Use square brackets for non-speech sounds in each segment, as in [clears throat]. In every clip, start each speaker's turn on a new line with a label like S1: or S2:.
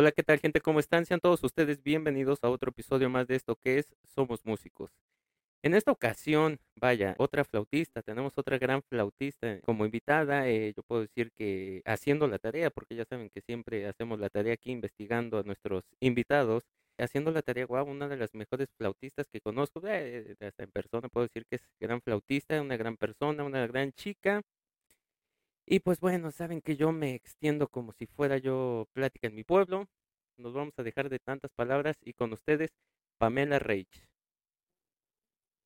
S1: Hola, ¿qué tal gente? ¿Cómo están? Sean todos ustedes bienvenidos a otro episodio más de esto que es Somos Músicos. En esta ocasión, vaya, otra flautista, tenemos otra gran flautista como invitada. eh, yo puedo decir que haciendo la tarea, porque ya saben que siempre hacemos la tarea aquí investigando a nuestros invitados. Haciendo la tarea, wow, una de las mejores flautistas que conozco, eh, hasta en persona puedo decir que es gran flautista, una gran persona, una gran chica. Y pues bueno, saben que yo me extiendo como si fuera yo plática en mi pueblo. Nos vamos a dejar de tantas palabras y con ustedes, Pamela Reich.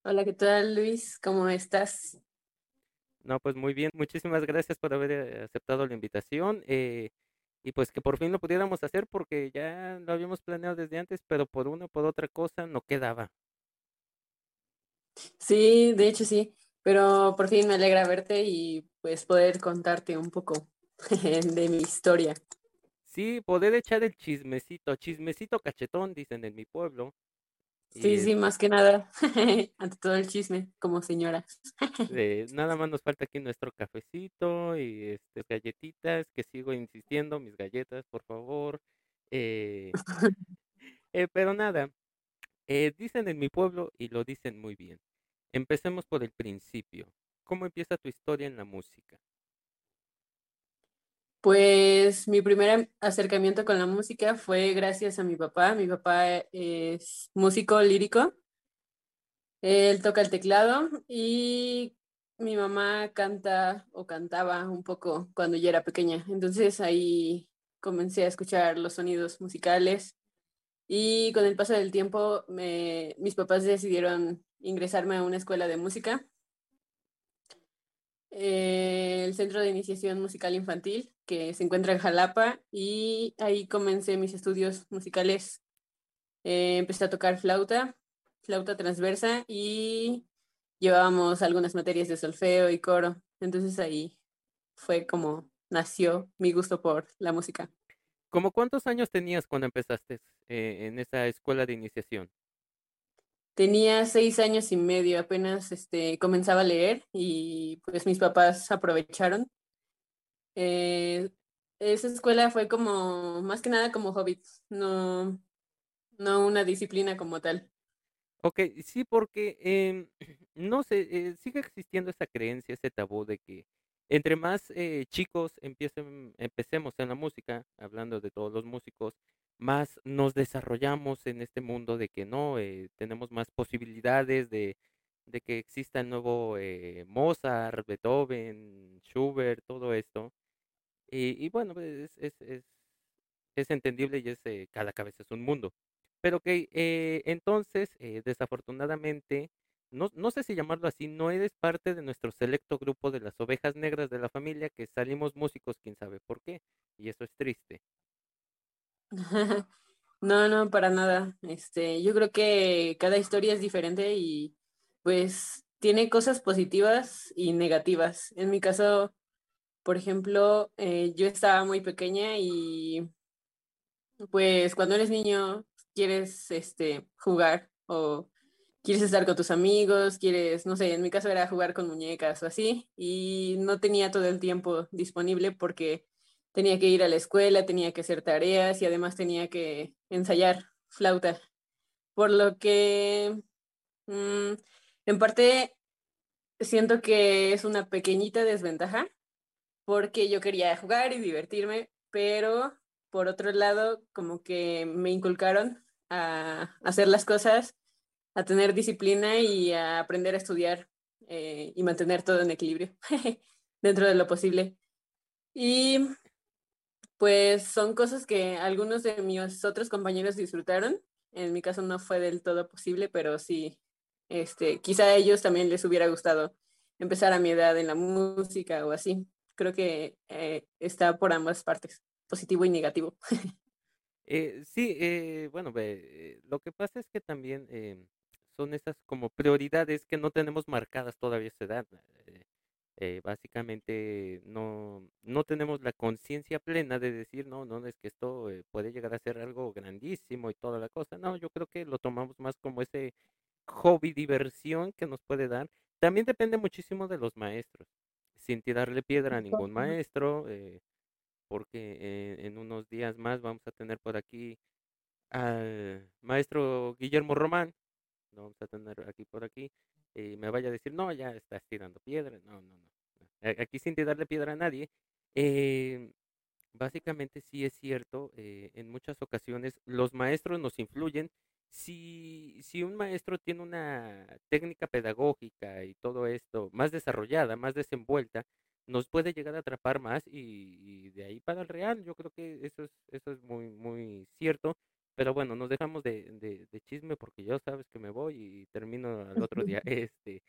S2: Hola, ¿qué tal Luis? ¿Cómo estás?
S1: No, pues muy bien. Muchísimas gracias por haber eh, aceptado la invitación. eh, y pues que por fin lo pudiéramos hacer porque ya lo habíamos planeado desde antes, pero por una o por otra cosa no quedaba.
S2: Sí, de hecho sí, pero por fin me alegra verte y pues poder contarte un poco [laughs] de mi historia.
S1: Sí, poder echar el chismecito, chismecito cachetón, dicen en mi pueblo.
S2: Sí, sí, más que nada, [laughs] ante todo el chisme, como señora. [laughs]
S1: Eh, nada más nos falta aquí nuestro cafecito y este, galletitas, que sigo insistiendo, mis galletas, por favor. Eh, eh, pero nada, eh, dicen en mi pueblo y lo dicen muy bien. Empecemos por el principio. ¿Cómo empieza tu historia en la música?
S2: Pues mi primer acercamiento con la música fue gracias a mi papá. Mi papá es músico lírico, él toca el teclado y mi mamá canta o cantaba un poco cuando yo era pequeña. Entonces ahí comencé a escuchar los sonidos musicales y con el paso del tiempo me- mis papás decidieron ingresarme a una escuela de música, eh, el Centro de Iniciación Musical Infantil, que se encuentra en Jalapa y ahí comencé mis estudios musicales. Eh, empecé a tocar flauta, flauta transversa y llevábamos algunas materias de solfeo y coro. Entonces ahí fue como nació mi gusto por la música.
S1: ¿Cómo cuántos años tenías cuando empezaste eh, en esa escuela de iniciación?
S2: Tenía seis años y medio, apenas este, comenzaba a leer y pues mis papás aprovecharon. Eh, esa escuela fue como, más que nada como hobby, no, no una disciplina como tal.
S1: Ok, sí, porque em, [clears throat] no sé, eh, sigue existiendo esa creencia, ese tabú de que entre más eh, chicos empiecen, empecemos en la música, hablando de todos los músicos, más nos desarrollamos en este mundo de que no, eh, tenemos más posibilidades de, que exista el nuevo eh, Mozart, Beethoven, Schubert, todo esto. Y, bueno, es, es, es, es entendible y es, eh, cada cabeza es un mundo. Pero que eh, entonces, eh, desafortunadamente, no, no sé si llamarlo así, no eres parte de nuestro selecto grupo de las ovejas negras de la familia que salimos músicos, quién sabe por qué. Y eso es triste. [laughs]
S2: No, no, para nada. Este, yo creo que cada historia es diferente y pues tiene cosas positivas y negativas. En mi caso, por ejemplo, eh, yo estaba muy pequeña y pues cuando eres niño quieres este, jugar o quieres estar con tus amigos, quieres, no sé, en mi caso era jugar con muñecas o así y no tenía todo el tiempo disponible porque tenía que ir a la escuela, tenía que hacer tareas y además tenía que ensayar flauta. Por lo que, mm, en parte, siento que es una pequeñita desventaja porque yo quería jugar y divertirme, pero por otro lado, como que me inculcaron a hacer las cosas, a tener disciplina y a aprender a estudiar eh, y mantener todo en equilibrio [laughs] dentro de lo posible. Y pues son cosas que algunos de mis otros compañeros disfrutaron. En mi caso no fue del todo posible, pero sí, este, quizá a ellos también les hubiera gustado empezar a mi edad en la música o así. Creo que eh, está por ambas partes, positivo y negativo. [laughs]
S1: Eh, sí, eh, bueno, eh, lo que pasa es que también em, son esas como prioridades que no tenemos marcadas todavía esa edad. Eh, básicamente no, no tenemos la conciencia plena de decir, no, no, es que esto eh, puede llegar a ser algo grandísimo y toda la cosa. No, yo creo que lo tomamos más como ese hobby, diversión que nos puede dar. También depende muchísimo de los maestros, sin tirarle piedra a ningún maestro. eh, porque eh, en unos días más vamos a tener por aquí al maestro Guillermo Román, lo vamos a tener aquí por aquí, y me vaya a decir, no, ya estás tirando piedra, no, no, no, aquí sin tirarle piedra a nadie. Eh, básicamente sí es cierto, eh, en muchas ocasiones los maestros nos influyen. Si, si un maestro tiene una técnica pedagógica y todo esto más desarrollada, más desenvuelta, nos puede llegar a atrapar más y, de ahí para el real. Yo creo que eso es, eso es muy, muy cierto. Pero bueno, nos dejamos de, de, chisme porque ya sabes que me voy y termino al otro día. [laughs] Este,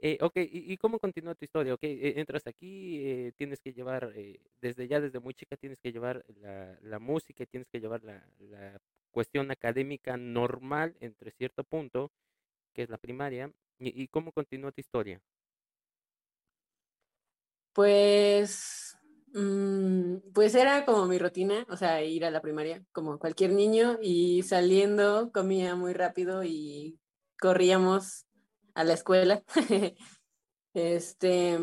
S1: eh, ok, ¿y, cómo continúa tu historia? Ok, eh, entras aquí, eh, tienes que llevar, eh, desde ya, desde muy chica, tienes que llevar la, la música, tienes que llevar la, la, cuestión académica normal entre cierto punto, que es la primaria. ¿Y, y cómo continúa tu historia?
S2: Pues, pues era como mi rutina, o sea, ir a la primaria como cualquier niño y saliendo comía muy rápido y corríamos a la escuela. [laughs] este,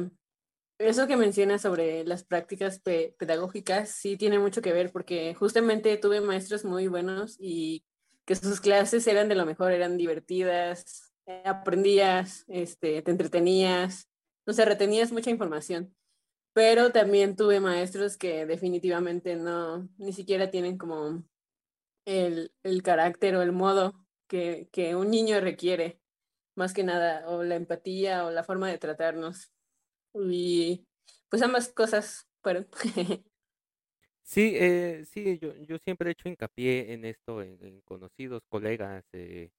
S2: eso que mencionas sobre las prácticas pedagógicas sí tiene mucho que ver porque justamente tuve maestros muy buenos y que sus clases eran de lo mejor, eran divertidas, aprendías, este, te entretenías, o sea, retenías mucha información. Pero también tuve maestros que definitivamente no, ni siquiera tienen como el, el carácter o el modo que, que un niño requiere más que nada, o la empatía o la forma de tratarnos. Y pues ambas cosas fueron. [laughs]
S1: sí, eh, sí, yo, yo siempre he hecho hincapié en esto, en, conocidos, colegas, eh,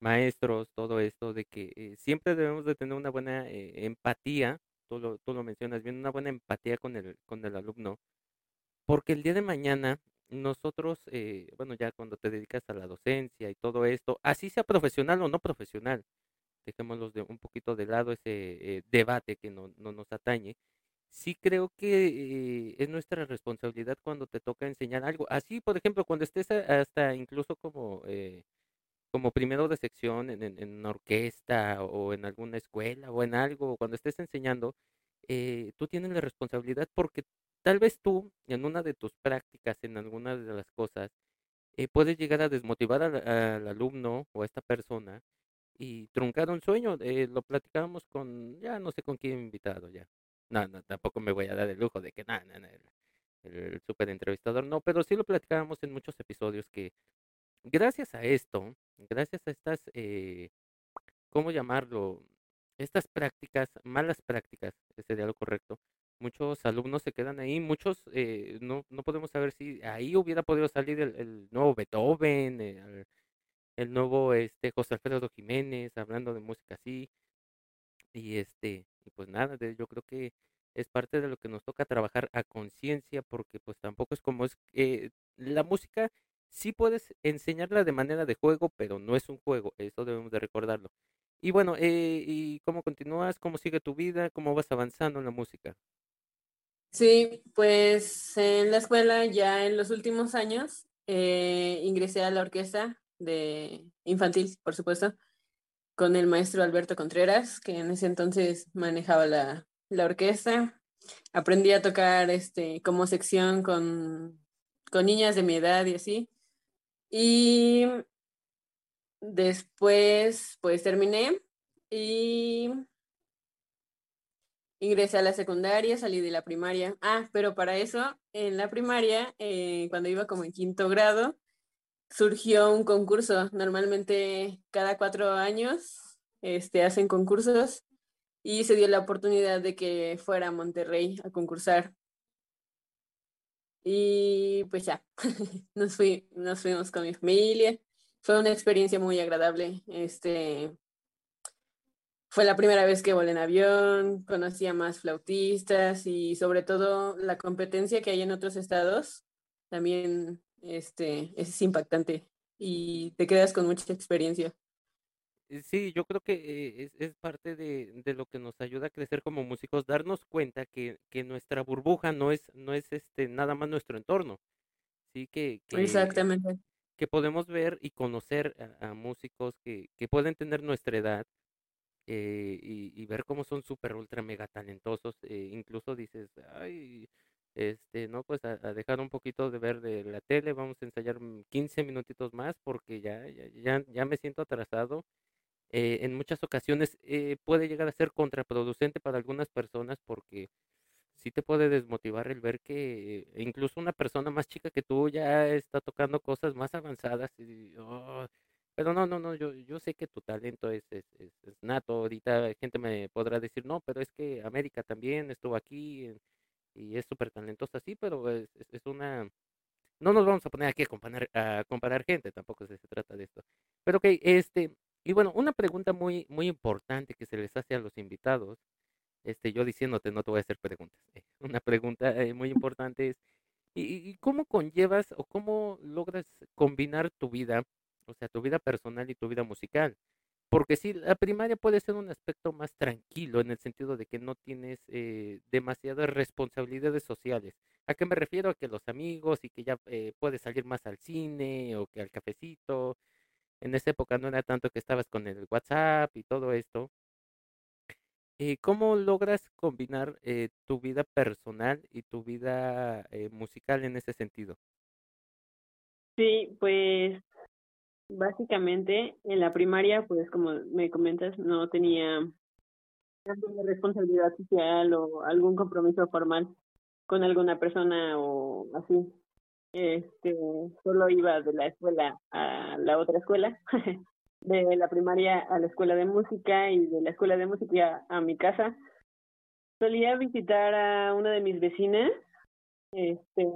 S1: maestros, todo esto, de que eh, siempre debemos de tener una buena empatía, tú lo, tú lo mencionas bien, una buena empatía con el, con el alumno, porque el día de mañana nosotros, bueno, ya cuando te dedicas a la docencia y todo esto, así sea profesional o no profesional, dejémoslo de un poquito de lado ese eh, debate que no, no, nos atañe, sí creo que eh, es nuestra responsabilidad cuando te toca enseñar algo. Así, por ejemplo, cuando estés hasta incluso como, eh, como primero de sección en, en, una orquesta o en alguna escuela o en algo, cuando estés enseñando, tú tienes la responsabilidad porque tal vez tú en una de tus prácticas, en alguna de las cosas, puedes llegar a desmotivar al alumno o a esta persona y truncar un sueño. Eh, lo platicábamos con, ya no sé con quién invitado ya. No, no, tampoco me voy a dar el lujo de que nada, el, el, super entrevistador, no, pero sí lo platicábamos en muchos episodios que gracias a esto, gracias a estas, eh, ¿cómo llamarlo? Estas prácticas, malas prácticas, sería lo correcto, muchos alumnos se quedan ahí, muchos eh, no, no podemos saber si ahí hubiera podido salir el, el nuevo Beethoven, el, el nuevo este José Alfredo Jiménez hablando de música así y este pues nada yo creo que es parte de lo que nos toca trabajar a conciencia porque pues tampoco es como es eh, la música sí puedes enseñarla de manera de juego pero no es un juego eso debemos de recordarlo y bueno eh, y cómo continúas cómo sigue tu vida cómo vas avanzando en la música
S2: sí pues en la escuela ya en los últimos años eh, ingresé a la orquesta de infantil, por supuesto, con el maestro Alberto Contreras, que en ese entonces manejaba la, la orquesta. Aprendí a tocar este, como sección con, con niñas de mi edad y así. Y después, pues terminé y ingresé a la secundaria, salí de la primaria. Ah, pero para eso, en la primaria, eh, cuando iba como en quinto grado, surgió un concurso. Normalmente cada cuatro años este, hacen concursos y se dio la oportunidad de que fuera a Monterrey a concursar. Y pues ya, [laughs] nos, fui, nos fuimos con mi familia. Fue una experiencia muy agradable. Este, fue la primera vez que volé en avión, conocí a más flautistas y sobre todo la competencia que hay en otros estados también este, es impactante y te quedas con mucha experiencia.
S1: Eh, sí, yo creo que eh, es, es, parte de, de, lo que nos ayuda a crecer como músicos, darnos cuenta que, que nuestra burbuja no es, no es este, nada más nuestro entorno. Sí, que, que,
S2: Exactamente.
S1: que podemos ver y conocer a, músicos que, que, pueden tener nuestra edad eh, y, y, ver cómo son súper, ultra, mega talentosos. incluso dices, ay, este, no, pues a, dejar un poquito de ver de la tele, vamos a ensayar 15 minutitos más porque ya, ya, ya, me siento atrasado. Eh, en muchas ocasiones eh, puede llegar a ser contraproducente para algunas personas porque sí te puede desmotivar el ver que incluso una persona más chica que tú ya está tocando cosas más avanzadas y, oh, pero no, no, no, yo, yo sé que tu talento es, nato. Ahorita gente me podrá decir, no, pero es que América también estuvo aquí y es súper talentosa, sí, pero es, es, una... No nos vamos a poner aquí a comparar, a comparar gente, tampoco se, trata de esto. Pero ok, este, y bueno, una pregunta muy, muy importante que se les hace a los invitados, este, yo diciéndote, no te voy a hacer preguntas. [laughs] una pregunta eh, muy [laughs] importante es, ¿y, ¿y cómo conllevas o cómo logras combinar tu vida o sea, tu vida personal y tu vida musical. Porque sí, la primaria puede ser un aspecto más tranquilo en el sentido de que no tienes eh, demasiadas responsabilidades sociales. ¿A qué me refiero? A que los amigos y que ya eh, puedes salir más al cine o que al cafecito. En esa época no era tanto que estabas con el WhatsApp y todo esto. Eh, ¿Cómo logras combinar eh, tu vida personal y tu vida eh, musical en ese sentido?
S2: Sí, pues Básicamente, en la primaria, pues como me comentas, no tenía responsabilidad social o algún compromiso formal con alguna persona o así. Este, solo iba de la escuela a la otra escuela, [laughs] de la primaria a la escuela de música y de la escuela de música a mi casa. Solía visitar a una de mis vecinas, este,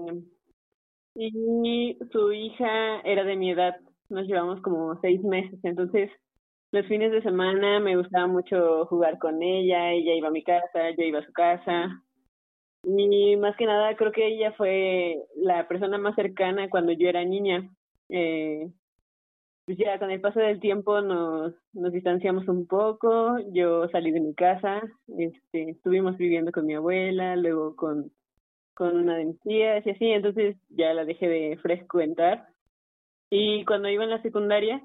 S2: y su hija era de mi edad, nos llevamos como seis meses, entonces los fines de semana me gustaba mucho jugar con ella, ella iba a mi casa, yo iba a su casa. Y más que nada creo que ella fue la persona más cercana cuando yo era niña. Eh, pues ya con el paso del tiempo nos, nos distanciamos un poco, yo salí de mi casa, este, estuvimos viviendo con mi abuela, luego con, con una de mis tías y así, entonces ya la dejé de frecuentar y cuando iba en la secundaria,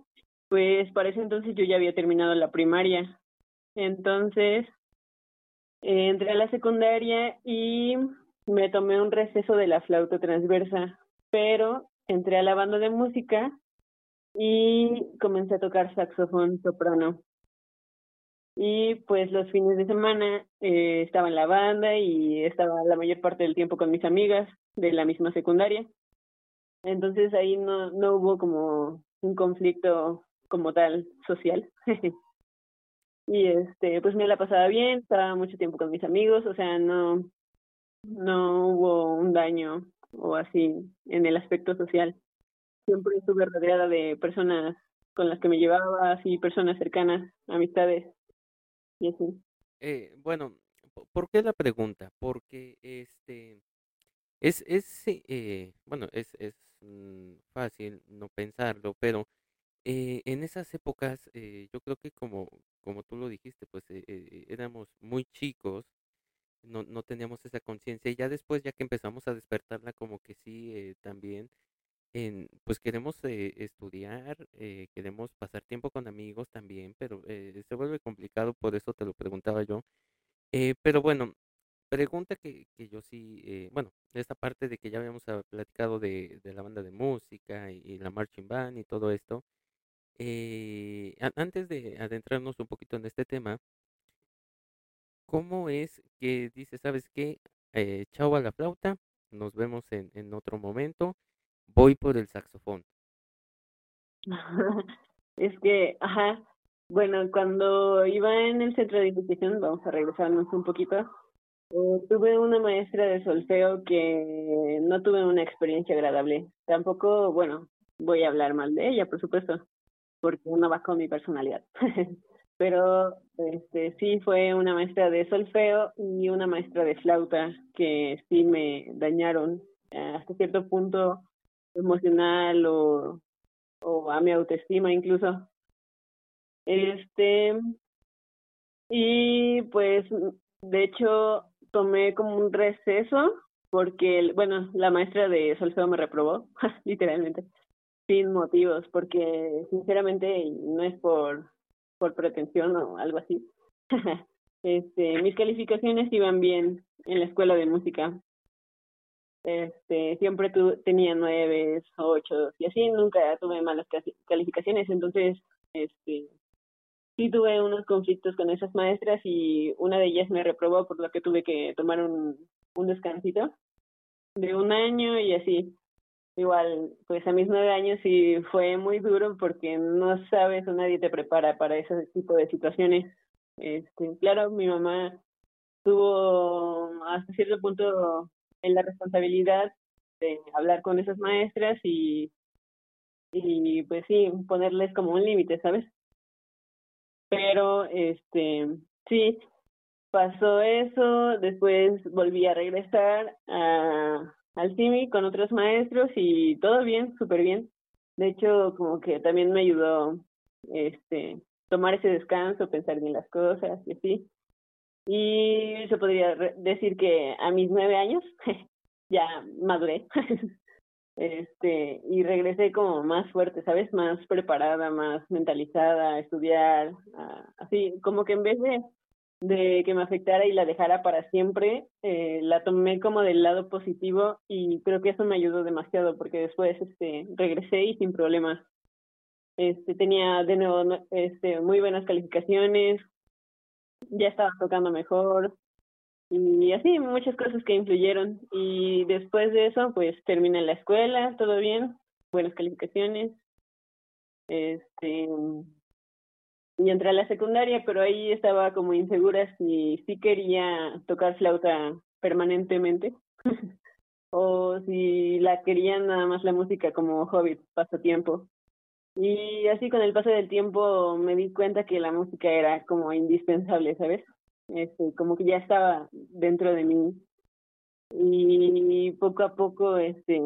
S2: pues para ese entonces yo ya había terminado la primaria. Entonces, eh, entré a la secundaria y me tomé un receso de la flauta transversa, pero entré a la banda de música y comencé a tocar saxofón soprano. Y pues los fines de semana eh, estaba en la banda y estaba la mayor parte del tiempo con mis amigas de la misma secundaria. Entonces ahí no, no hubo como un conflicto como tal social. [laughs] y este, pues me la pasaba bien, estaba mucho tiempo con mis amigos, o sea, no, no hubo un daño o así en el aspecto social. Siempre estuve rodeada de personas con las que me llevaba, así personas cercanas, amistades y así.
S1: Eh, bueno, ¿por qué la pregunta? Porque este es, es eh, bueno, es, es mm, fácil no pensarlo, pero eh, en esas épocas eh, yo creo que como, como tú lo dijiste, pues éramos muy chicos, no, no teníamos esa conciencia y ya después, ya que empezamos a despertarla, como que sí, también, en, pues queremos estudiar, queremos pasar tiempo con amigos también, pero se vuelve complicado, por eso te lo preguntaba yo. pero bueno, pregunta que, que yo sí, eh, bueno, esta parte de que ya habíamos ah, platicado de, de la banda de música y, la marching band y todo esto, eh, antes de adentrarnos un poquito en este tema, ¿cómo es que dice, sabes qué? Eh, chao a la flauta, nos vemos en, en otro momento, voy por el saxofón. [laughs]
S2: es que, ajá, bueno, cuando iba en el centro de investigación, vamos a regresarnos un poquito, eh, tuve una maestra de solfeo que no tuve una experiencia agradable. Tampoco, bueno, voy a hablar mal de ella, por supuesto, porque no va con mi personalidad. [laughs] Pero este sí fue una maestra de solfeo y una maestra de flauta que sí me dañaron hasta cierto punto emocional o, o a mi autoestima incluso. Este y pues de hecho tomé como un receso porque, bueno, la maestra de solfeo me reprobó, [laughs] literalmente, sin motivos, porque sinceramente no es por, por pretensión o algo así. [laughs] este, mis calificaciones iban bien en la escuela de música, este, siempre tu, tenía nueve, ocho y así, nunca tuve malas calificaciones, entonces, este, sí tuve unos conflictos con esas maestras y una de ellas me reprobó por lo que tuve que tomar un, un descansito de un año y así. Igual, pues a mis nueve años sí fue muy duro porque no sabes nadie te prepara para ese tipo de situaciones. Este, claro, mi mamá tuvo hasta cierto punto en la responsabilidad de hablar con esas maestras y, y pues sí, ponerles como un límite, ¿sabes? Pero, este, sí, pasó eso, después volví a regresar a, al CIMI con otros maestros y todo bien, súper bien. De hecho, como que también me ayudó este tomar ese descanso, pensar bien las cosas y así. Y se podría decir que a mis nueve años [laughs] ya maduré. [laughs] este, y regresé como más fuerte, ¿sabes? Más preparada, más mentalizada a estudiar, así, como que en vez de, de que me afectara y la dejara para siempre, eh, la tomé como del lado positivo y creo que eso me ayudó demasiado porque después este, regresé y sin problemas. Este, tenía de nuevo este, muy buenas calificaciones, ya estaba tocando mejor y así muchas cosas que influyeron y después de eso pues terminé la escuela, todo bien, buenas calificaciones, este y entré a la secundaria, pero ahí estaba como insegura si sí quería tocar flauta permanentemente [laughs] o si la quería nada más la música como hobby, pasatiempo. Y así con el paso del tiempo me di cuenta que la música era como indispensable, ¿sabes? Este, como que ya estaba dentro de mí. Y poco a poco este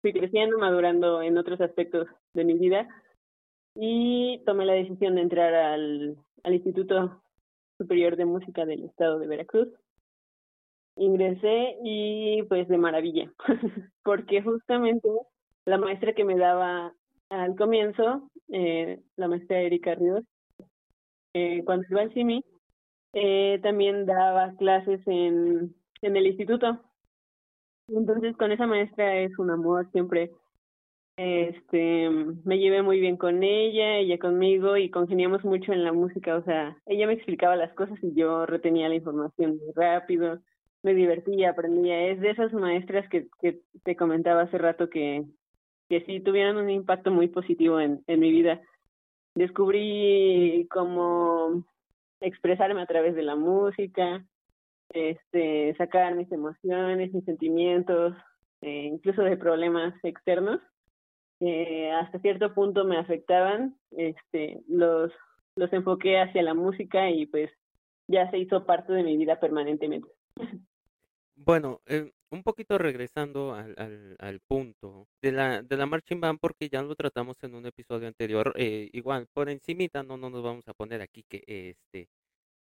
S2: fui creciendo, madurando en otros aspectos de mi vida y tomé la decisión de entrar al, Instituto Superior de Música del Estado de Veracruz. Ingresé y pues de maravilla, [laughs] porque justamente la maestra que me daba al comienzo, eh, la maestra Erika Ríos, eh, cuando iba al CIMI, eh, también daba clases en, en el instituto. Entonces con esa maestra es un amor, siempre este me llevé muy bien con ella, ella conmigo y congeniamos mucho en la música, o sea, ella me explicaba las cosas y yo retenía la información muy rápido, me divertía, aprendía, es de esas maestras que, que te comentaba hace rato que, que sí tuvieron un impacto muy positivo en, en mi vida. Descubrí cómo expresarme a través de la música, este, sacar mis emociones, mis sentimientos, eh, incluso de problemas externos que hasta cierto punto me afectaban, este, los, los enfoqué hacia la música y pues ya se hizo parte de mi vida permanentemente. [laughs]
S1: Bueno, eh, un poquito regresando al, al, punto de la, de la marching band, porque ya lo tratamos en un episodio anterior, eh, igual, por encimita no, no nos vamos a poner aquí que este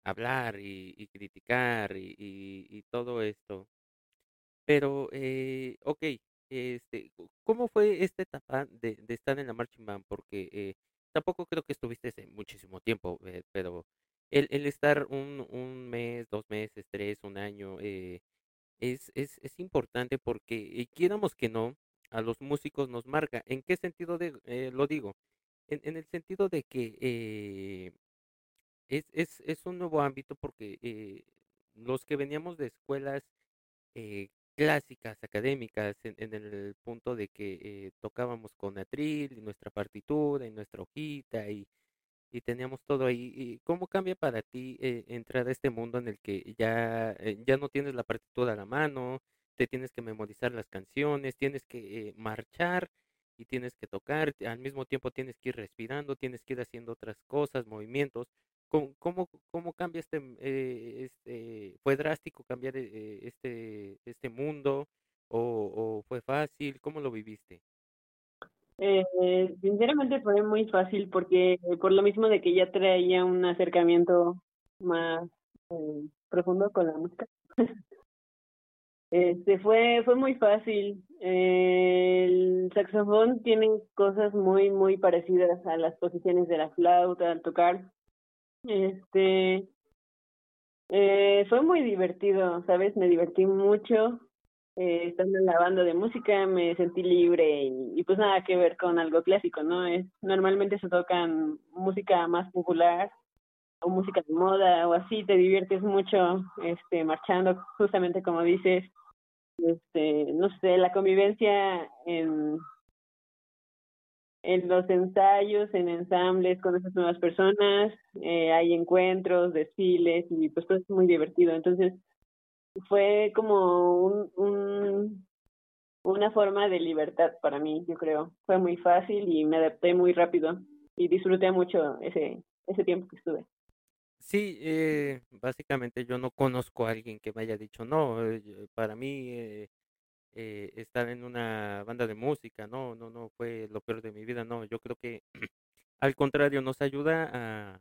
S1: hablar y, criticar y, y, y, todo esto. Pero, eh, ok, este, ¿cómo fue esta etapa de, estar en la marching band? Porque eh, tampoco creo que estuviste muchísimo tiempo, eh, pero el, estar un, mes, dos meses, tres, un año, eh, es, es, importante porque quieramos que no, a los músicos nos marca. ¿En qué sentido lo digo? En, en el sentido de que es, es, es un nuevo ámbito porque los que veníamos de escuelas clásicas, académicas, en, en el punto de que eh, tocábamos con atril y nuestra partitura y nuestra hojita y, y teníamos todo ahí. ¿Y ¿Cómo cambia para ti eh, entrar a este mundo en el que ya, eh, ya no tienes la partitura a la mano, te tienes que memorizar las canciones, tienes que eh, marchar y tienes que tocar, al mismo tiempo tienes que ir respirando, tienes que ir haciendo otras cosas, movimientos? ¿Cómo, cómo, cómo cambia este, eh, este, fue drástico cambiar eh, este, este mundo o, fue fácil? ¿Cómo lo viviste?
S2: Eh, sinceramente fue muy fácil porque por lo mismo de que ya traía un acercamiento más eh, profundo con la música. [laughs] este fue fue muy fácil. Eh, el saxofón tiene cosas muy muy parecidas a las posiciones de la flauta al tocar. Este eh, fue muy divertido, ¿sabes? Me divertí mucho eh, estando en la banda de música me sentí libre y, pues nada que ver con algo clásico, ¿no? Es, normalmente se tocan música más popular o música de moda o así, te diviertes mucho este marchando, justamente como dices, este, no sé, la convivencia en en los ensayos, en ensambles con esas nuevas personas, eh, hay encuentros, desfiles y pues todo es muy divertido. Entonces, fue como un, un, una forma de libertad para mí, yo creo. Fue muy fácil y me adapté muy rápido y disfruté mucho ese, ese tiempo que estuve.
S1: Sí, eh, básicamente yo no conozco a alguien que me haya dicho, no, eh, para mí eh, eh, estar en una banda de música, no, no, no fue lo peor de mi vida, no, yo creo que [clears throat] al contrario nos ayuda a,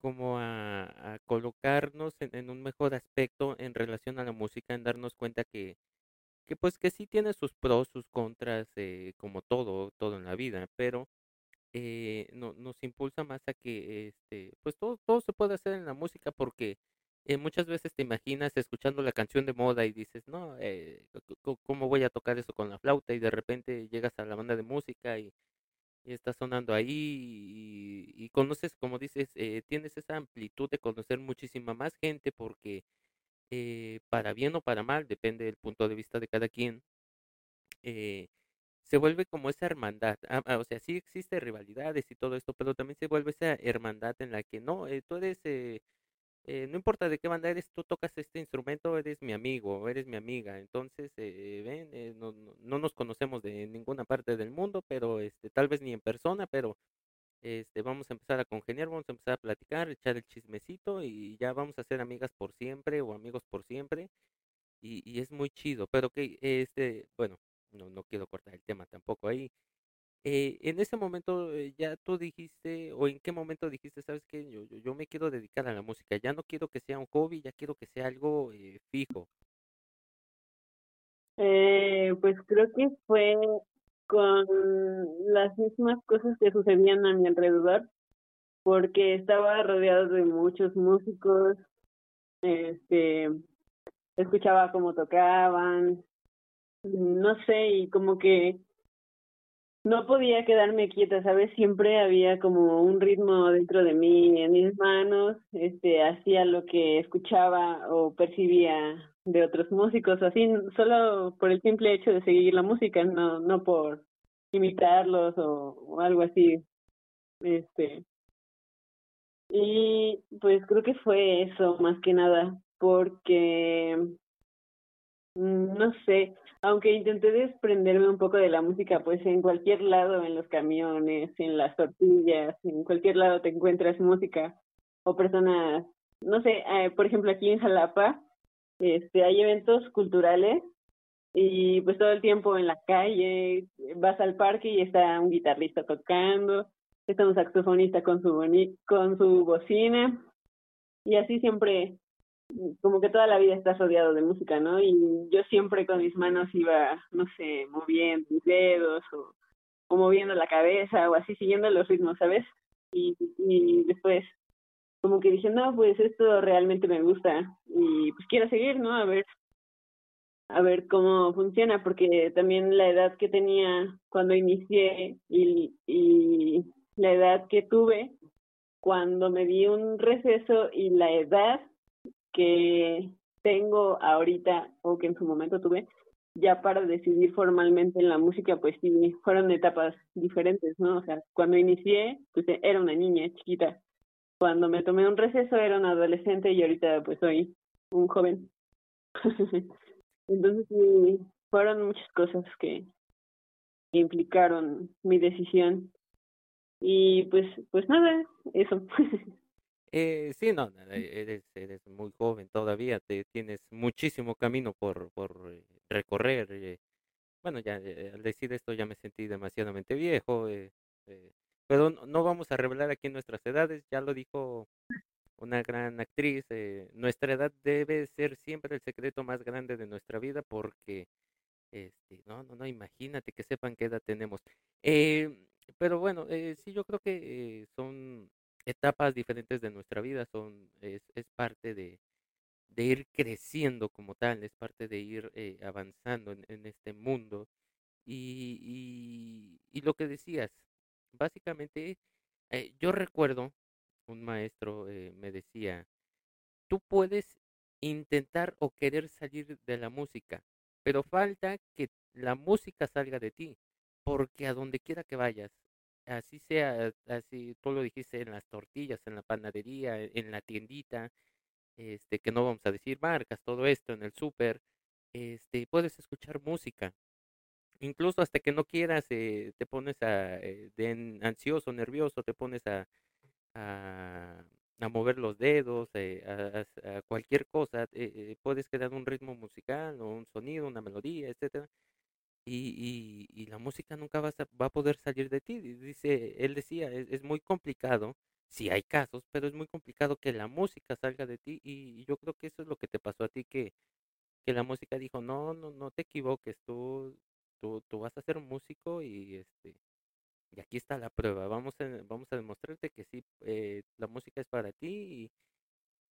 S1: como a, colocarnos en, un mejor aspecto en relación a la música, en darnos cuenta que, que pues que sí tiene sus pros, sus contras, eh, como todo, todo en la vida, pero eh, no, nos impulsa más a que este, pues todo, todo se puede hacer en la música porque eh, muchas veces te imaginas escuchando la canción de moda y dices, no, eh, ¿cómo voy a tocar eso con la flauta? Y de repente llegas a la banda de música y y está sonando ahí y, conoces, como dices, eh, tienes esa amplitud de conocer muchísima más gente porque eh, para bien o para mal, depende del punto de vista de cada quien, eh, se vuelve como esa hermandad. Ah, ah, o sea, sí existe rivalidades y todo esto, pero también se vuelve esa hermandad en la que no, tú eres eh, no importa de qué banda eres, tú tocas este instrumento, eres mi amigo, eres mi amiga. Entonces, eh, ven, eh, no, no, no, nos conocemos de ninguna parte del mundo, pero este, tal vez ni en persona, pero este, vamos a empezar a congeniar, vamos a empezar a platicar, echar el chismecito y ya vamos a ser amigas por siempre o amigos por siempre. Y, y es muy chido, pero que, este, bueno, no, no quiero cortar el tema tampoco ahí. Eh, en ese momento eh, ya tú dijiste, o en qué momento dijiste, sabes que yo, yo, me quiero dedicar a la música, ya no quiero que sea un hobby, ya quiero que sea algo eh, fijo.
S2: Eh, pues creo que fue con las mismas cosas que sucedían a mi alrededor, porque estaba rodeado de muchos músicos, este, escuchaba cómo tocaban, no sé, y como que no podía quedarme quieta, ¿sabes? Siempre había como un ritmo dentro de mí, en mis manos, este, hacía lo que escuchaba o percibía de otros músicos, así, solo por el simple hecho de seguir la música, no, no por imitarlos o, o algo así, este. Y pues creo que fue eso, más que nada, porque, mm, no sé, aunque intenté desprenderme un poco de la música, pues en cualquier lado, en los camiones, en las tortillas, en cualquier lado te encuentras música o personas, no sé, eh, por ejemplo aquí en Jalapa, este, hay eventos culturales y pues todo el tiempo en la calle, vas al parque y está un guitarrista tocando, está un saxofonista con su, con su bocina y así siempre como que toda la vida estás rodeado de música, ¿no? Y yo siempre con mis manos iba, no sé, moviendo mis dedos o, moviendo la cabeza o así siguiendo los ritmos, ¿sabes? Y, y después como que dije, no, pues esto realmente me gusta y pues quiero seguir, ¿no? A ver, a ver cómo funciona, porque también la edad que tenía cuando inicié y, y la edad que tuve cuando me di un receso y la edad que tengo ahorita o que en su momento tuve ya para decidir formalmente en la música, pues sí, fueron etapas diferentes, ¿no? O sea, cuando inicié, pues era una niña chiquita. Cuando me tomé un receso era una adolescente y ahorita pues soy un joven. [laughs] Entonces sí, fueron muchas cosas que implicaron mi decisión. Y pues, pues nada, eso. [laughs]
S1: Eh, sí, no, eres, eres muy joven todavía, te tienes muchísimo camino por, por eh, recorrer. Eh. Bueno, ya eh, al decir esto ya me sentí demasiadamente viejo, pero no, vamos a revelar aquí nuestras edades, ya lo dijo una gran actriz, nuestra edad debe ser siempre el secreto más grande de nuestra vida porque, este, no, no, no, imagínate que sepan qué edad tenemos. pero bueno, sí, yo creo que son etapas diferentes de nuestra vida, son, es, es parte de, de ir creciendo como tal, es parte de ir eh, avanzando en, este mundo. Y, y, lo que decías, básicamente, eh, yo recuerdo, un maestro eh, me decía, tú puedes intentar o querer salir de la música, pero falta que la música salga de ti, porque a donde quiera que vayas, así sea, así tú lo dijiste en las tortillas, en la panadería, en la tiendita, este, que no vamos a decir marcas, todo esto en el súper, este, puedes escuchar música. Incluso hasta que no quieras, eh, te pones a, eh, ansioso, nervioso, te pones a, a, mover los dedos, eh, a, cualquier cosa, puedes crear un ritmo musical o un sonido, una melodía, etcétera. Y, y, y la música nunca va a, va a poder salir de ti. Dice, él decía, es, es muy complicado sí hay casos, pero es muy complicado que la música salga de ti y yo creo que eso es lo que te pasó a ti, que, que la música dijo, no, no, no te equivoques, tú, tú, tú vas a ser músico y este y aquí está la prueba, vamos a, vamos a demostrarte que sí, eh, la música es para ti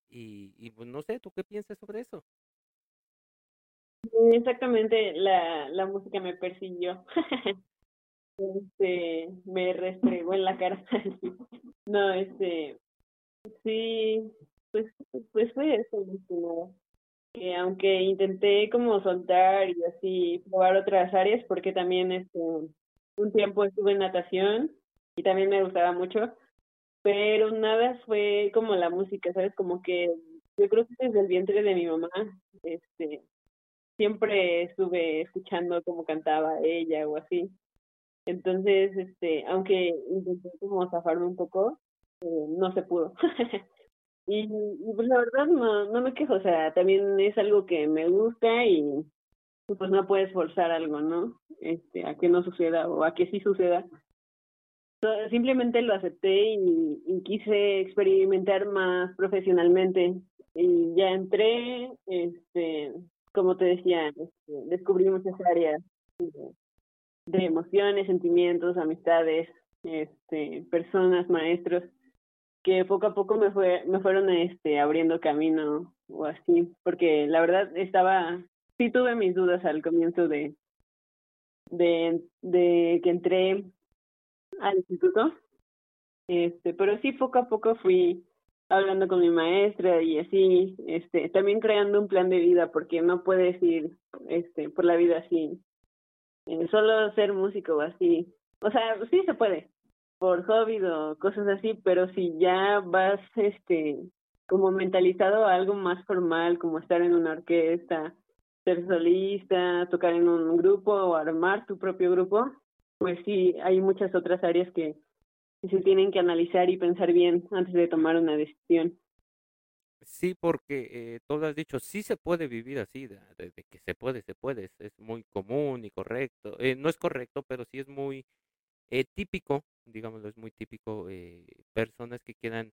S1: y, y, pues no sé, ¿tú qué piensas sobre eso?
S2: Exactamente, la, la música me persiguió. [laughs] este, me restregó en la cara. [laughs] no, este, sí, pues, pues fue eso, que aunque intenté como soltar y así probar otras áreas, porque también este, un tiempo estuve en natación y también me gustaba mucho, pero nada fue como la música, ¿sabes? Como que yo creo que desde el vientre de mi mamá, este, siempre estuve escuchando cómo cantaba ella o así. Entonces, este, aunque intenté como zafarme un poco, eh, no se pudo. [laughs] y, pues la verdad no, no me quejo, o sea, también es algo que me gusta y pues no puedes forzar algo, ¿no? Este, a que no suceda o a que sí suceda. Simplemente lo acepté y, y quise experimentar más profesionalmente y ya entré, este, como te decía, este, descubrí muchas áreas de emociones, sentimientos, amistades, este, personas, maestros, que poco a poco me fue, me fueron este abriendo camino o así, porque la verdad estaba, sí tuve mis dudas al comienzo de, de, de que entré al instituto, este, pero sí poco a poco fui hablando con mi maestra y así, este, también creando un plan de vida, porque no puedes ir, este, por la vida así eh, solo ser músico o así. O sea, sí se puede, por hobby o cosas así, pero si ya vas este como mentalizado a algo más formal, como estar en una orquesta, ser solista, tocar en un grupo o armar tu propio grupo, pues sí, hay muchas otras áreas que se tienen que analizar y pensar bien antes de tomar una decisión.
S1: Sí, porque eh, todo has dicho, sí se puede vivir así, de, que se puede, se puede, es, muy común y correcto. Eh, no es correcto, pero sí es muy eh, típico, digámoslo, es muy típico, eh, personas que quieran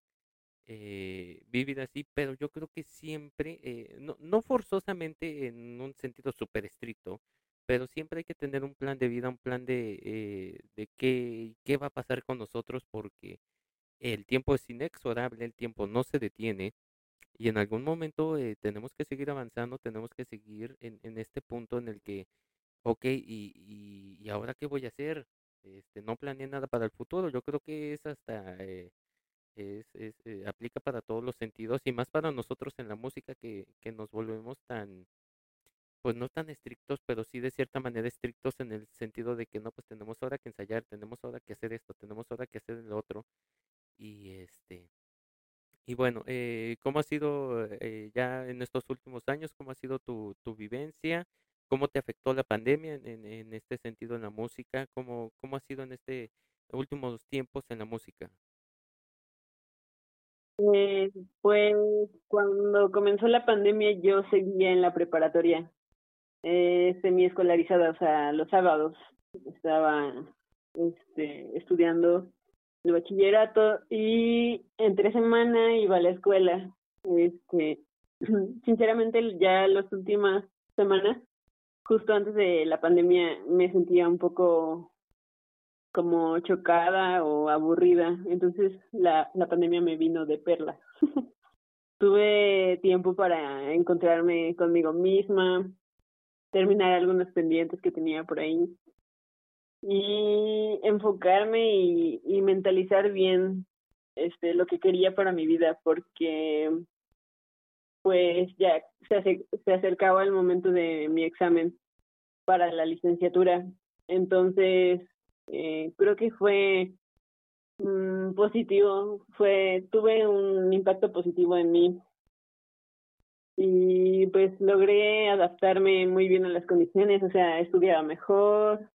S1: eh, vivir así, pero yo creo que siempre, eh, no, no forzosamente en un sentido súper estricto, pero siempre hay que tener un plan de vida, un plan de, eh, de qué, qué va a pasar con nosotros, porque el tiempo es inexorable, el tiempo no se detiene y en algún momento eh, tenemos que seguir avanzando, tenemos que seguir en, en este punto en el que, ok, y, y, ahora qué voy a hacer? Este, no planeé nada para el futuro, yo creo que es hasta, eh, es, es eh, aplica para todos los sentidos y más para nosotros en la música que, que nos volvemos tan, pues no tan estrictos, pero sí de cierta manera estrictos en el sentido de que no, pues tenemos ahora que ensayar, tenemos ahora que hacer esto, tenemos ahora que hacer el otro. Y este, y bueno, eh, ¿cómo ha sido eh, ya en estos últimos años? ¿Cómo ha sido tu, tu vivencia? ¿Cómo te afectó la pandemia en, en, este sentido en la música? ¿Cómo, ¿Cómo ha sido en este últimos tiempos en la música?
S2: Eh, pues cuando comenzó la pandemia yo seguía en la preparatoria, eh, semi-escolarizada, o sea, los sábados estaba este, estudiando el bachillerato y entre semana iba a la escuela. Este, [clears throat] sinceramente ya las últimas semanas, justo antes de la pandemia, me sentía un poco como chocada o aburrida. Entonces la, la pandemia me vino de perlas. [laughs] tuve tiempo para encontrarme conmigo misma, terminar algunos pendientes que tenía por ahí. Y enfocarme y, mentalizar bien este lo que quería para mi vida porque pues ya se, se acercaba el momento de mi examen para la licenciatura. Entonces eh, creo que fue mm, positivo fue tuve un impacto positivo en mí y pues logré adaptarme muy bien a las condiciones o sea estudiaba mejor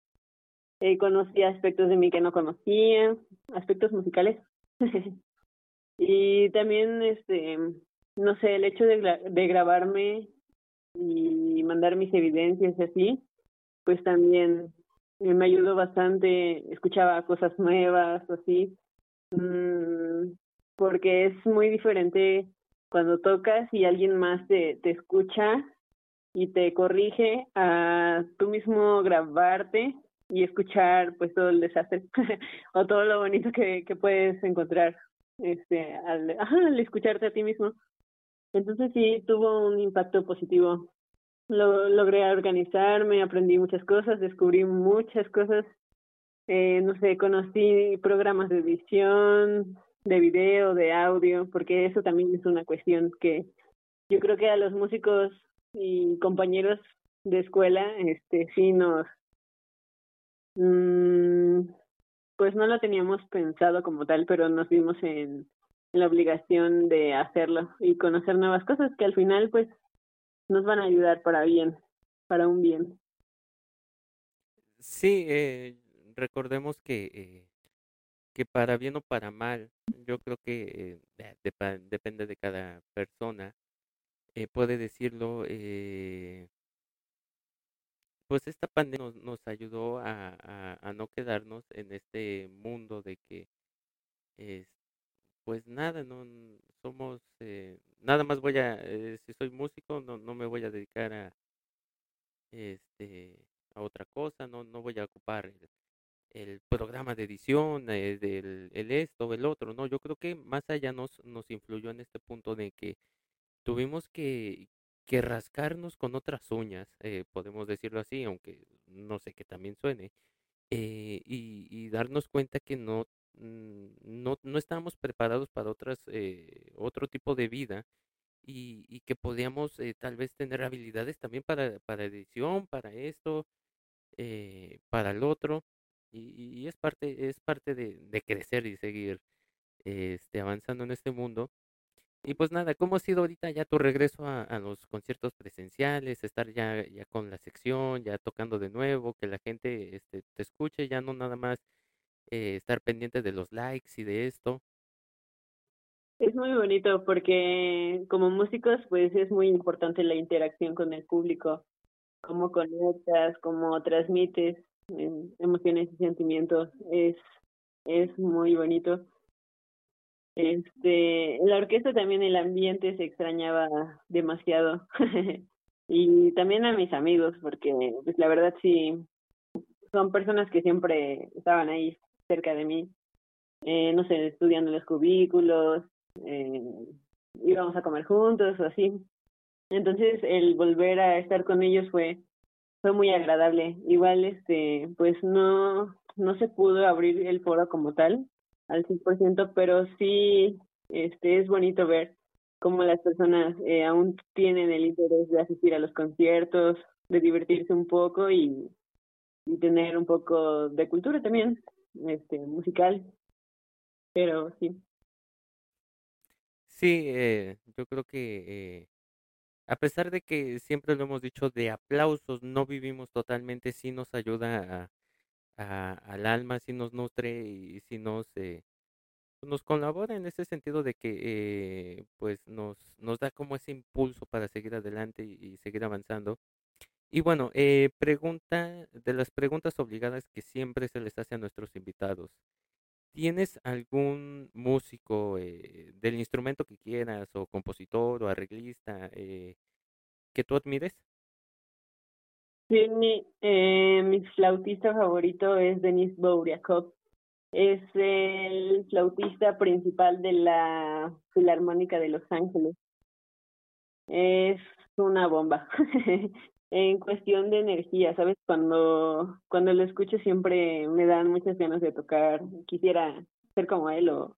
S2: eh, conocí aspectos de mí que no conocía aspectos musicales. [laughs] Y también, este, no sé, el hecho de, grabarme y mandar mis evidencias y así, pues también me ayudó bastante, escuchaba cosas nuevas así, mm, porque es muy diferente cuando tocas y alguien más te, te escucha y te corrige a tú mismo grabarte y escuchar pues todo el desastre [laughs] o todo lo bonito que, que puedes encontrar este al, [laughs] al escucharte a ti mismo. Entonces sí tuvo un impacto positivo. Lo, logré organizarme, aprendí muchas cosas, descubrí muchas cosas. Eh, no sé, conocí programas de edición, de video, de audio, porque eso también es una cuestión que yo creo que a los músicos y compañeros de escuela, este, sí nos Mm, pues no lo teníamos pensado como tal, pero nos vimos en, la obligación de hacerlo y conocer nuevas cosas que al final pues nos van a ayudar para bien, para un bien.
S1: Sí, eh, recordemos que, eh, que para bien o para mal, yo creo que eh, depende de cada persona, eh, puede decirlo, eh, pues esta pandemia nos, nos ayudó a, no quedarnos en este mundo de que, es, pues nada, no somos, eh, nada más voy a, eh, si soy músico, no, no me voy a dedicar a, este, a otra cosa, no, no voy a ocupar programa de edición, eh, del, el esto, el otro, no, yo creo que más allá nos, nos influyó en este punto de que tuvimos que, que rascarnos con otras uñas, eh, podemos decirlo así, aunque no sé que también suene, eh, y, y, darnos cuenta que no, mm, no, no estábamos preparados para otras, otro tipo de vida y, y que podíamos tal vez tener habilidades también para, para edición, para esto, para el otro, y, y, es parte, es parte de, crecer y seguir este, avanzando en este mundo. Y pues nada, ¿cómo ha sido ahorita ya tu regreso a, a los conciertos presenciales, estar ya, ya con la sección, ya tocando de nuevo, que la gente este, te escuche, ya no nada más eh, estar pendiente de los likes y de esto?
S2: Es muy bonito porque como músicos pues es muy importante la interacción con el público, cómo conectas, cómo transmites emociones y sentimientos, es, es muy bonito. Este, la orquesta también el ambiente se extrañaba demasiado. [laughs] y también a mis amigos, porque pues la verdad sí, son personas que siempre estaban ahí cerca de mí. Eh, no sé, estudiando los cubículos, eh, íbamos a comer juntos o así. Entonces el volver a estar con ellos fue fue muy agradable. Igual este pues no no se pudo abrir el foro como tal, al 100%, pero sí este, es bonito ver cómo las personas eh, aún tienen el interés de asistir a los conciertos, de divertirse un poco y, y tener un poco de cultura también, este, musical. Pero sí.
S1: Sí, eh, yo creo que eh, a pesar de que siempre lo hemos dicho, de aplausos no vivimos totalmente, sí nos ayuda al alma, si nos nutre y si nos, eh, colabora en ese sentido de que eh, pues nos, da como ese impulso para seguir adelante y, y seguir avanzando. Y bueno, eh, pregunta de las preguntas obligadas que siempre se les hace a nuestros invitados. ¿Tienes algún músico eh, del instrumento que quieras, o compositor, o arreglista, eh, que tú admires?
S2: Sí, mi, eh, mi flautista favorito es Denis Bouriakov. Es el flautista principal de la Filarmónica de Los Ángeles. es una bomba. [laughs] en cuestión de energía, ¿sabes? Cuando, cuando lo escucho siempre me dan muchas ganas de tocar. Quisiera ser como él o,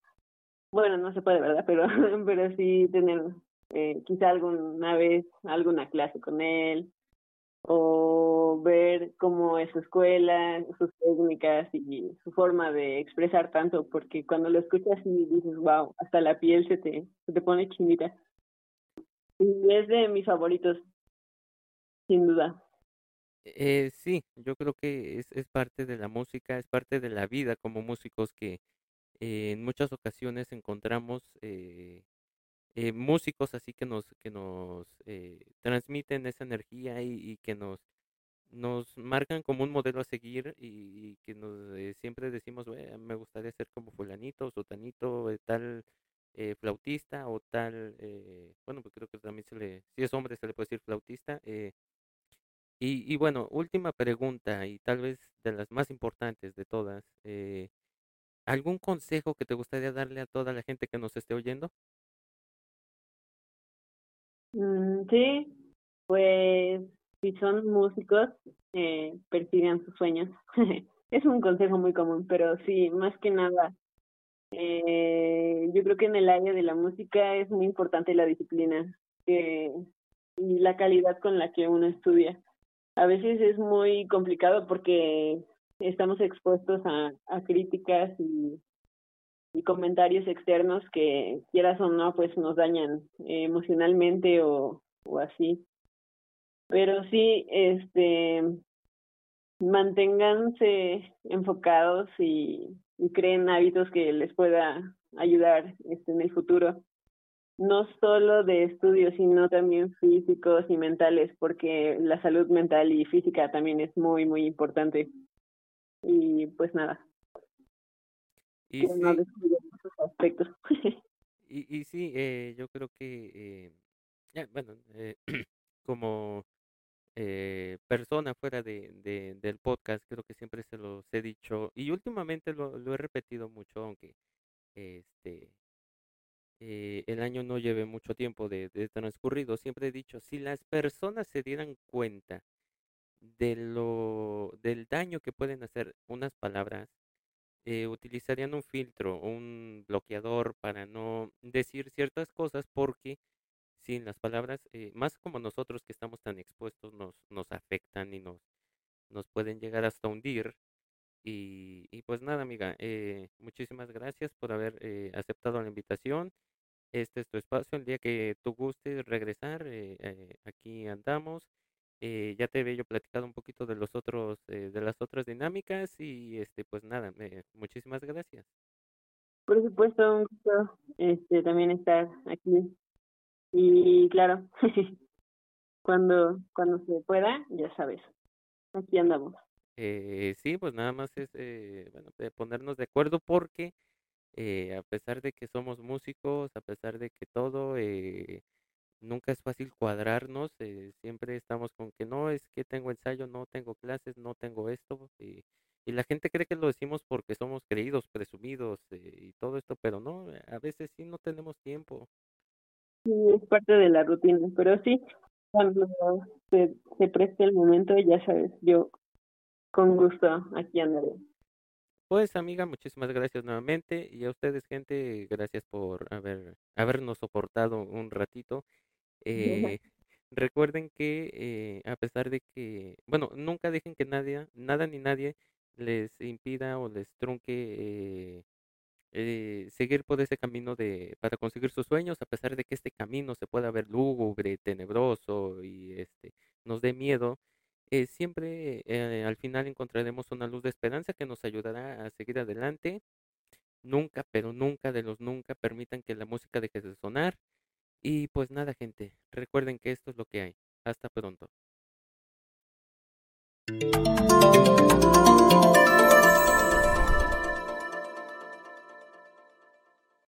S2: bueno, no se puede, ¿verdad? [laughs] Pero, pero sí tener eh, quizá alguna vez alguna clase con él o ver cómo es su escuela, sus técnicas y su forma de expresar tanto, porque cuando lo escuchas y dices, wow, hasta la piel se te, se te pone chinita. Y es de mis favoritos, sin duda.
S1: Eh, sí, yo creo que es, es parte de la música, es parte de la vida como músicos que eh, en muchas ocasiones encontramos eh, eh, músicos así que nos que nos eh, transmiten esa energía y, que nos nos marcan como un modelo a seguir y, que nos siempre decimos me gustaría ser como fulanito, sotanito, tal flautista o tal bueno pues creo que también se le si es hombre se le puede decir flautista y, y bueno última pregunta y tal vez de las más importantes de todas ¿Algún consejo que te gustaría darle a toda la gente que nos esté oyendo?
S2: Mm, sí, pues si son músicos, eh, persigan sus sueños. [laughs] es un consejo muy común, pero sí, más que nada, eh, yo creo que en el área de la música es muy importante la disciplina y la calidad con la que uno estudia. A veces es muy complicado porque estamos expuestos a, críticas y comentarios externos que quieras o no pues nos dañan emocionalmente o, o así. Pero sí este manténganse enfocados y, y creen hábitos que les pueda ayudar este en el futuro no solo de estudios sino también físicos y mentales porque la salud mental y física también es muy muy importante. Y pues nada.
S1: Y sí, aspectos. [laughs] y, y sí, eh, yo creo que, eh, bueno, eh, [clears throat] como eh, persona fuera de, de, del podcast, creo que siempre se los he dicho y últimamente lo, lo he repetido mucho, aunque este eh, el año no lleve mucho tiempo de, transcurrido, siempre he dicho, si las personas se dieran cuenta de lo del daño que pueden hacer unas palabras, eh, utilizarían un filtro, un bloqueador para no decir ciertas cosas porque sin las palabras, eh, más como nosotros que estamos tan expuestos, nos, nos afectan y nos, nos pueden llegar hasta hundir. Y, pues nada, amiga, eh, muchísimas gracias por haber aceptado la invitación. Este es tu espacio. El día que tú gustes regresar, eh, eh, aquí andamos. Eh, ya te había yo platicado un poquito de los otros, eh, de las otras dinámicas y este, pues nada, muchísimas gracias.
S2: Por supuesto, un gusto este, también estar aquí. Y claro, [laughs] cuando, cuando se pueda, ya sabes, aquí andamos.
S1: Eh, sí, pues nada más es eh, bueno, ponernos de acuerdo porque eh, a pesar de que somos músicos, a pesar de que todo, eh, nunca es fácil cuadrarnos, eh, siempre estamos con que no, es que tengo ensayo, no tengo clases, no tengo esto, y, y la gente cree que lo decimos porque somos creídos, presumidos eh, y todo esto, pero no, a veces sí no tenemos tiempo.
S2: Sí, es parte de la rutina, pero sí, cuando se preste el momento, ya sabes, yo con gusto aquí andaré.
S1: Pues amiga, muchísimas gracias nuevamente y a ustedes gente, gracias por haber habernos soportado un ratito eh, [laughs] recuerden que eh, a pesar de que, bueno, nunca dejen que nadie, nada ni nadie les impida o les trunque eh, eh, seguir por ese camino de para conseguir sus sueños, a pesar de que este camino se pueda ver lúgubre, tenebroso y este nos dé miedo. Eh, siempre eh, al final encontraremos una luz de esperanza que nos ayudará a seguir adelante. Nunca, pero nunca de los nunca permitan que la música deje de sonar y pues nada, gente, recuerden que esto es lo que hay. Hasta pronto.